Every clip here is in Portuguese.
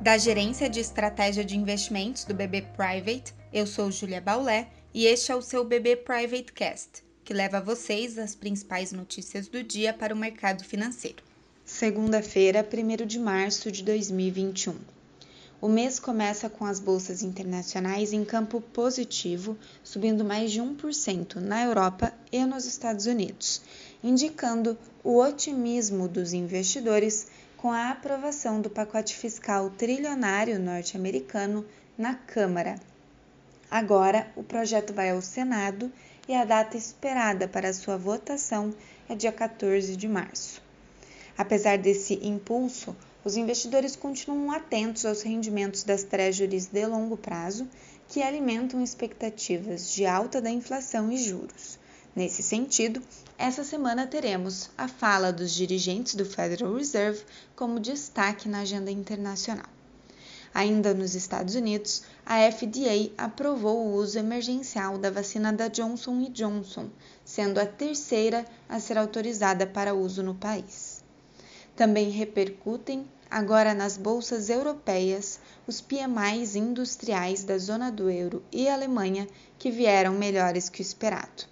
Da Gerência de Estratégia de Investimentos do BB Private, eu sou Julia Baulé e este é o seu BB Private Cast, que leva a vocês as principais notícias do dia para o mercado financeiro. Segunda-feira, 1 de março de 2021. O mês começa com as bolsas internacionais em campo positivo, subindo mais de 1% na Europa e nos Estados Unidos, indicando o otimismo dos investidores com a aprovação do pacote fiscal trilionário norte-americano na Câmara. Agora, o projeto vai ao Senado e a data esperada para sua votação é dia 14 de março. Apesar desse impulso, os investidores continuam atentos aos rendimentos das treasuries de longo prazo, que alimentam expectativas de alta da inflação e juros. Nesse sentido, essa semana teremos a fala dos dirigentes do Federal Reserve como destaque na agenda internacional. Ainda nos Estados Unidos, a FDA aprovou o uso emergencial da vacina da Johnson Johnson, sendo a terceira a ser autorizada para uso no país. Também repercutem agora nas bolsas europeias os PMIs industriais da zona do euro e Alemanha que vieram melhores que o esperado.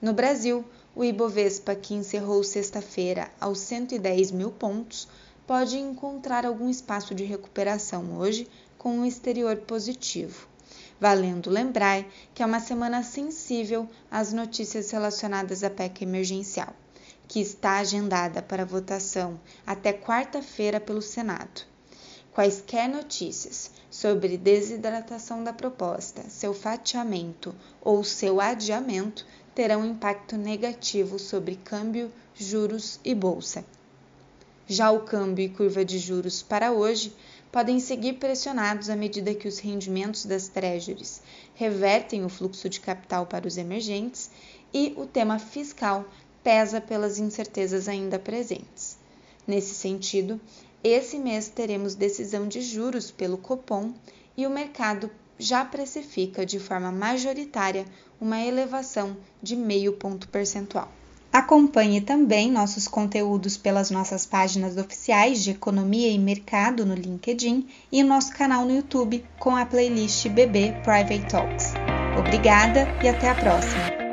No Brasil, o Ibovespa, que encerrou sexta-feira aos 110 mil pontos, pode encontrar algum espaço de recuperação hoje com um exterior positivo. Valendo lembrar que é uma semana sensível às notícias relacionadas à PEC emergencial que está agendada para votação até quarta-feira pelo Senado. Quaisquer notícias sobre desidratação da proposta, seu fatiamento ou seu adiamento terão impacto negativo sobre câmbio, juros e bolsa. Já o câmbio e curva de juros para hoje podem seguir pressionados à medida que os rendimentos das treasuries revertem o fluxo de capital para os emergentes e o tema fiscal pesa pelas incertezas ainda presentes. Nesse sentido, esse mês teremos decisão de juros pelo Copom e o mercado já precifica de forma majoritária uma elevação de meio ponto percentual. Acompanhe também nossos conteúdos pelas nossas páginas oficiais de Economia e Mercado no LinkedIn e nosso canal no YouTube com a playlist BB Private Talks. Obrigada e até a próxima!